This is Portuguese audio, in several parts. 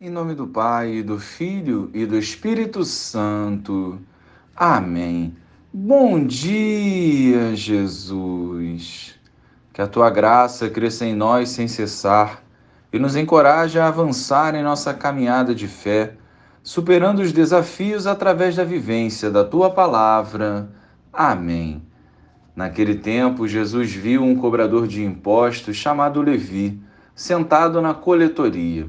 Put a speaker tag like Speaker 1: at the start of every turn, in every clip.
Speaker 1: Em nome do Pai, do Filho e do Espírito Santo. Amém. Bom dia, Jesus. Que a tua graça cresça em nós sem cessar e nos encoraje a avançar em nossa caminhada de fé, superando os desafios através da vivência da tua palavra. Amém. Naquele tempo, Jesus viu um cobrador de impostos chamado Levi, sentado na coletoria.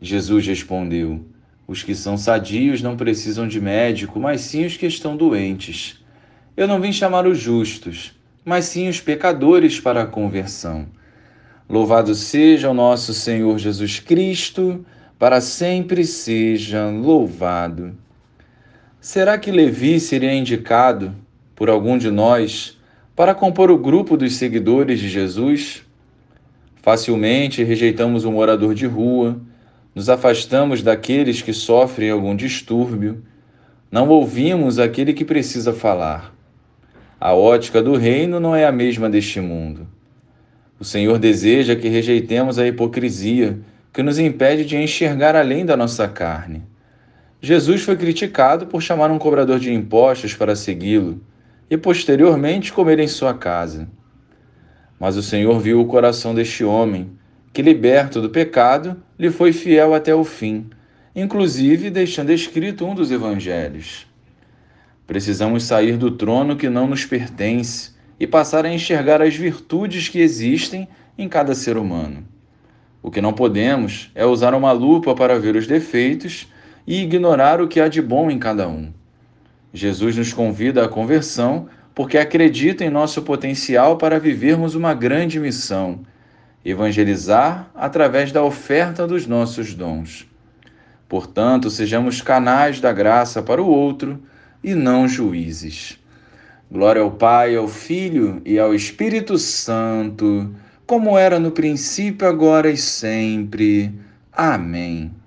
Speaker 1: Jesus respondeu: Os que são sadios não precisam de médico, mas sim os que estão doentes. Eu não vim chamar os justos, mas sim os pecadores para a conversão. Louvado seja o nosso Senhor Jesus Cristo, para sempre seja louvado. Será que Levi seria indicado por algum de nós para compor o grupo dos seguidores de Jesus? Facilmente rejeitamos um morador de rua nos afastamos daqueles que sofrem algum distúrbio, não ouvimos aquele que precisa falar. A ótica do reino não é a mesma deste mundo. O Senhor deseja que rejeitemos a hipocrisia que nos impede de enxergar além da nossa carne. Jesus foi criticado por chamar um cobrador de impostos para segui-lo e posteriormente comer em sua casa. Mas o Senhor viu o coração deste homem que, liberto do pecado, lhe foi fiel até o fim, inclusive deixando escrito um dos evangelhos. Precisamos sair do trono que não nos pertence e passar a enxergar as virtudes que existem em cada ser humano. O que não podemos é usar uma lupa para ver os defeitos e ignorar o que há de bom em cada um. Jesus nos convida à conversão porque acredita em nosso potencial para vivermos uma grande missão evangelizar através da oferta dos nossos dons. Portanto, sejamos canais da graça para o outro e não juízes. Glória ao Pai, ao Filho e ao Espírito Santo, como era no princípio, agora e sempre. Amém.